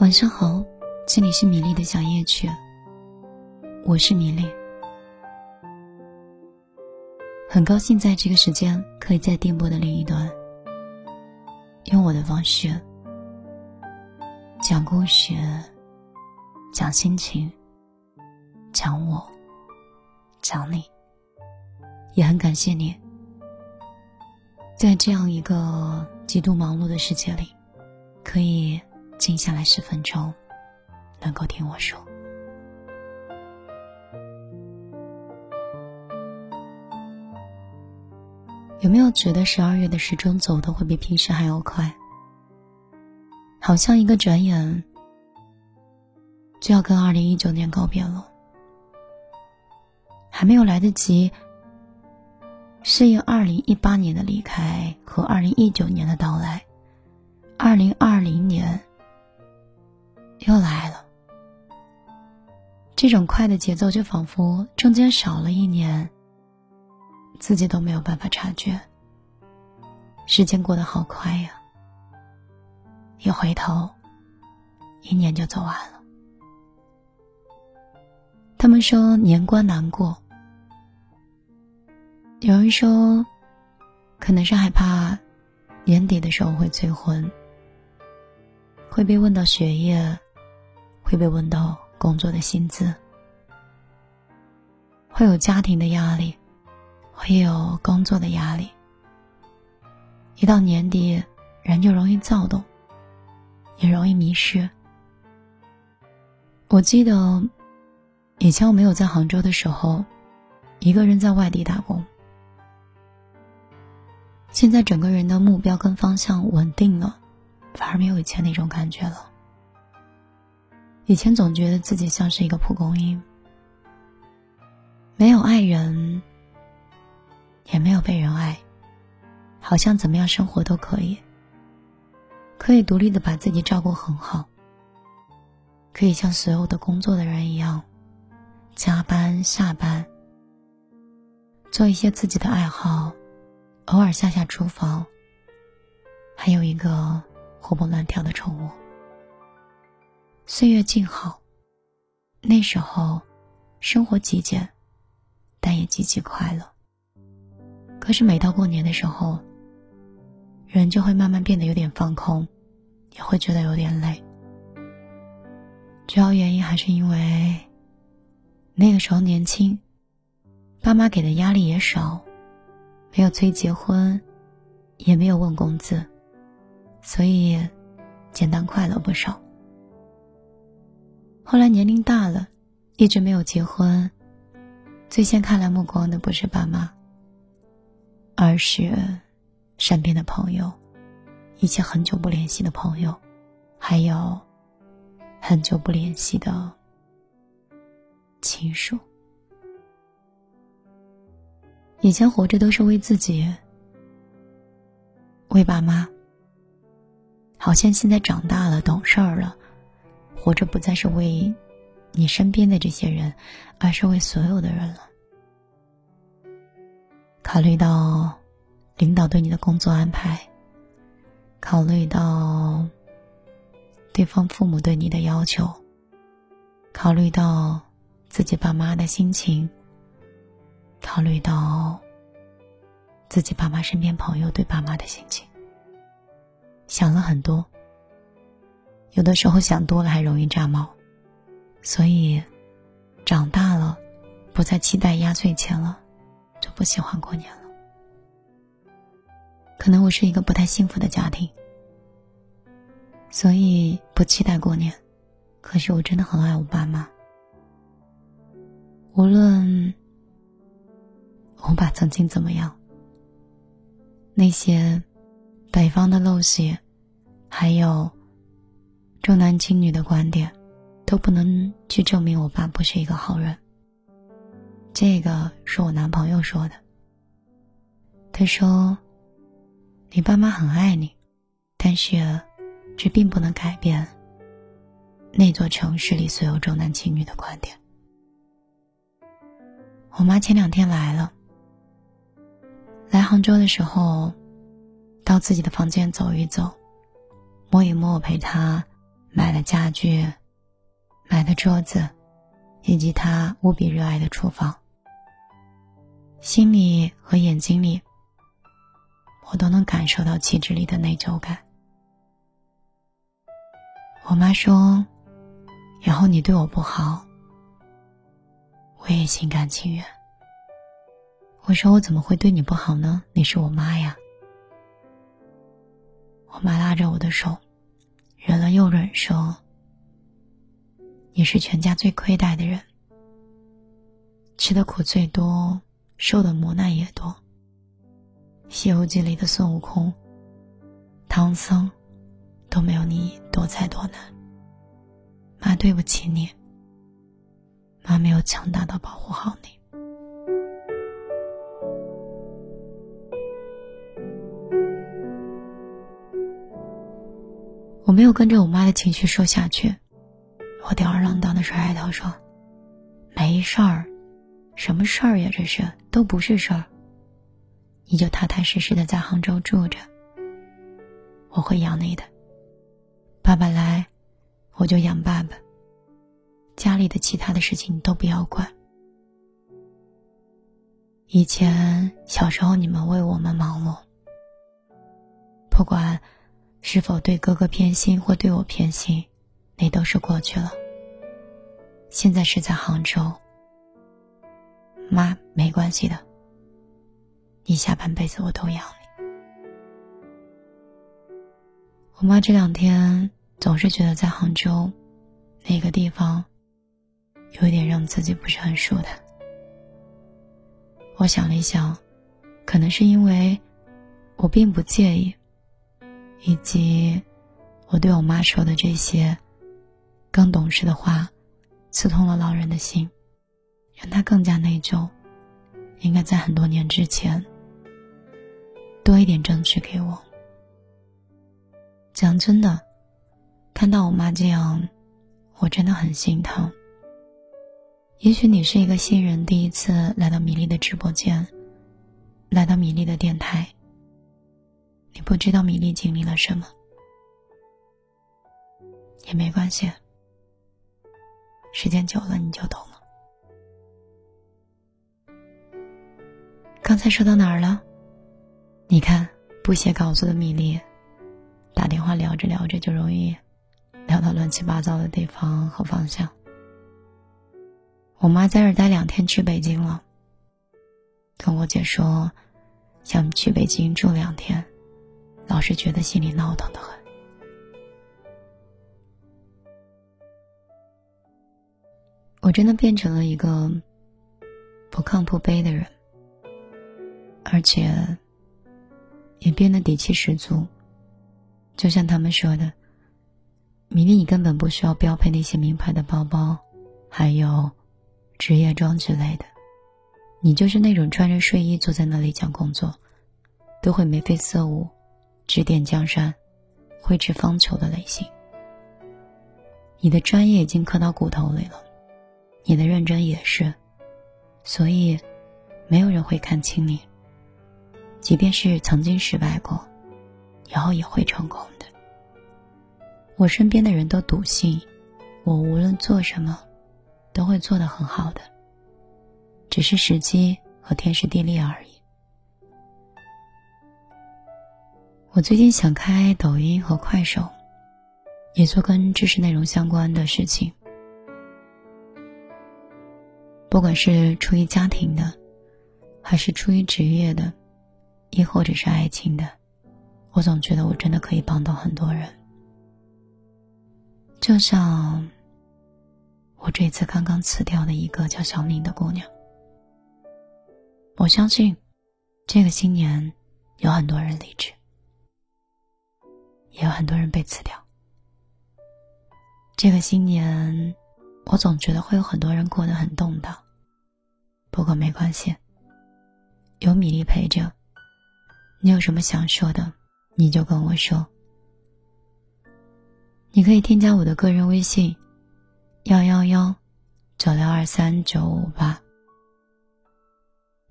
晚上好，这里是米粒的小夜曲，我是米粒，很高兴在这个时间可以在电波的另一端，用我的方式讲故事、讲心情、讲我、讲你，也很感谢你，在这样一个极度忙碌的世界里，可以。静下来十分钟，能够听我说。有没有觉得十二月的时钟走的会比平时还要快？好像一个转眼就要跟二零一九年告别了，还没有来得及适应二零一八年的离开和二零一九年的到来，二零二零年。又来了，这种快的节奏就仿佛中间少了一年，自己都没有办法察觉。时间过得好快呀，一回头，一年就走完了。他们说年关难过，有人说，可能是害怕年底的时候会催婚，会被问到学业。会被问到工作的薪资，会有家庭的压力，会有工作的压力。一到年底，人就容易躁动，也容易迷失。我记得以前我没有在杭州的时候，一个人在外地打工。现在整个人的目标跟方向稳定了，反而没有以前那种感觉了。以前总觉得自己像是一个蒲公英，没有爱人，也没有被人爱，好像怎么样生活都可以，可以独立的把自己照顾很好，可以像所有的工作的人一样，加班下班，做一些自己的爱好，偶尔下下厨房，还有一个活蹦乱跳的宠物。岁月静好，那时候，生活极简，但也极其快乐。可是每到过年的时候，人就会慢慢变得有点放空，也会觉得有点累。主要原因还是因为那个时候年轻，爸妈给的压力也少，没有催结婚，也没有问工资，所以简单快乐不少。后来年龄大了，一直没有结婚。最先看来目光的不是爸妈，而是身边的朋友，以前很久不联系的朋友，还有很久不联系的亲属。以前活着都是为自己，为爸妈。好像现在长大了，懂事儿了。活着不再是为你身边的这些人，而是为所有的人了。考虑到领导对你的工作安排，考虑到对方父母对你的要求，考虑到自己爸妈的心情，考虑到自己爸妈身边朋友对爸妈的心情，想了很多。有的时候想多了还容易炸毛，所以长大了，不再期待压岁钱了，就不喜欢过年了。可能我是一个不太幸福的家庭，所以不期待过年。可是我真的很爱我爸妈，无论我爸曾经怎么样，那些北方的陋习，还有。重男轻女的观点，都不能去证明我爸不是一个好人。这个是我男朋友说的。他说：“你爸妈很爱你，但是这并不能改变那座城市里所有重男轻女的观点。”我妈前两天来了，来杭州的时候，到自己的房间走一走，摸一摸我陪她。买了家具，买了桌子，以及他无比热爱的厨房。心里和眼睛里，我都能感受到气质里的内疚感。我妈说：“以后你对我不好，我也心甘情愿。”我说：“我怎么会对你不好呢？你是我妈呀。”我妈拉着我的手，忍了又忍，说：“你是全家最亏待的人，吃的苦最多，受的磨难也多。《西游记》里的孙悟空、唐僧都没有你多灾多难。妈，对不起你。妈没有强大到保护好你。”我没有跟着我妈的情绪说下去，我吊儿郎当的甩甩头说：“没事儿，什么事儿呀？这是都不是事儿。你就踏踏实实的在杭州住着，我会养你的。爸爸来，我就养爸爸。家里的其他的事情你都不要管。以前小时候你们为我们忙碌，不管。”是否对哥哥偏心或对我偏心，那都是过去了。现在是在杭州，妈没关系的。你下半辈子我都养你。我妈这两天总是觉得在杭州，那个地方，有一点让自己不是很舒坦。我想了一想，可能是因为我并不介意。以及我对我妈说的这些更懂事的话，刺痛了老人的心，让他更加内疚。应该在很多年之前多一点争取给我。讲真的，看到我妈这样，我真的很心疼。也许你是一个新人，第一次来到米粒的直播间，来到米粒的电台。不知道米粒经历了什么，也没关系。时间久了你就懂了。刚才说到哪儿了？你看，不写稿子的米粒，打电话聊着聊着就容易聊到乱七八糟的地方和方向。我妈在这待两天，去北京了，跟我姐说想去北京住两天。老是觉得心里闹腾的很。我真的变成了一个不亢不卑的人，而且也变得底气十足。就像他们说的，明明，你根本不需要标配那些名牌的包包，还有职业装之类的，你就是那种穿着睡衣坐在那里讲工作，都会眉飞色舞。指点江山，挥斥方遒的类型。你的专业已经刻到骨头里了，你的认真也是，所以没有人会看轻你。即便是曾经失败过，以后也会成功的。我身边的人都笃信，我无论做什么，都会做得很好的，只是时机和天时地利而已。我最近想开抖音和快手，也做跟知识内容相关的事情。不管是出于家庭的，还是出于职业的，亦或者是爱情的，我总觉得我真的可以帮到很多人。就像我这次刚刚辞掉的一个叫小敏的姑娘，我相信这个新年有很多人离职。也有很多人被辞掉。这个新年，我总觉得会有很多人过得很动荡。不过没关系，有米粒陪着。你有什么想说的，你就跟我说。你可以添加我的个人微信：幺幺幺九六二三九五八。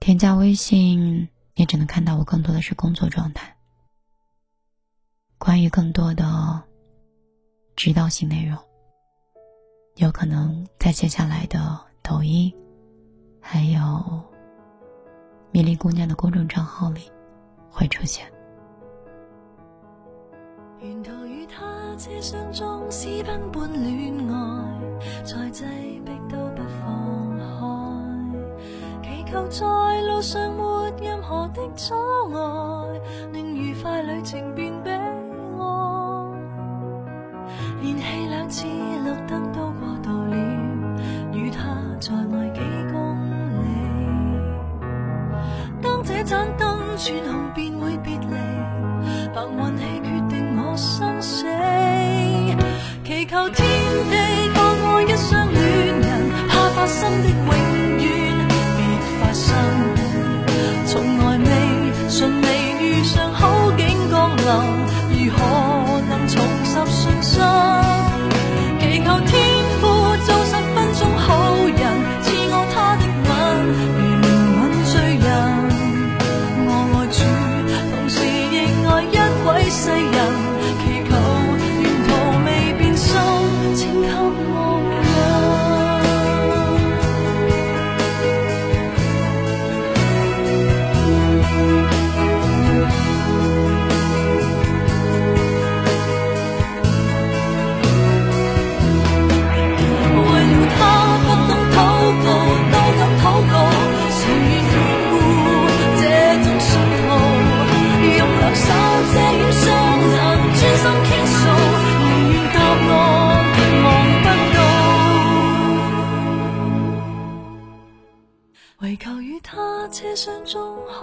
添加微信，你只能看到我更多的是工作状态。关于更多的指导性内容，有可能在接下来的抖音，还有米粒姑娘的公众账号里会出现。沿途与他车厢中私奔般恋爱，再挤逼都不放开，祈求在路上没任何的阻碍，令愉快旅程变悲次绿灯都过度了，与他再爱几公里，当这盏灯转红便会别离，凭运气决定我。生死，祈求天地放过一双恋人，怕发生的永远别发生。从来未顺利遇上好景降临，如何能重拾信心？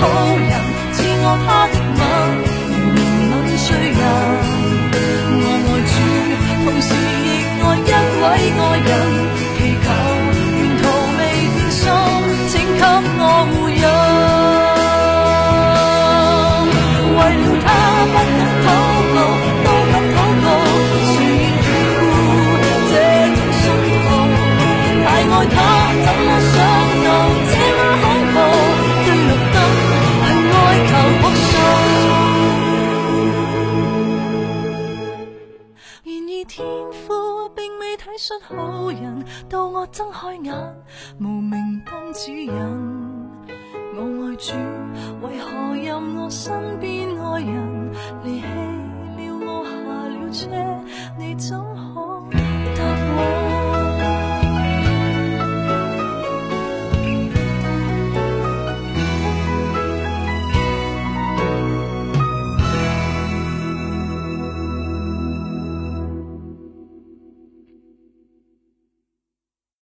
好。人，赐我他开眼，无明灯指引。我爱主，为何任我身边爱人。离弃了我下了车？你怎可？